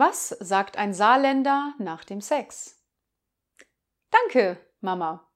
Was sagt ein Saarländer nach dem Sex? Danke, Mama.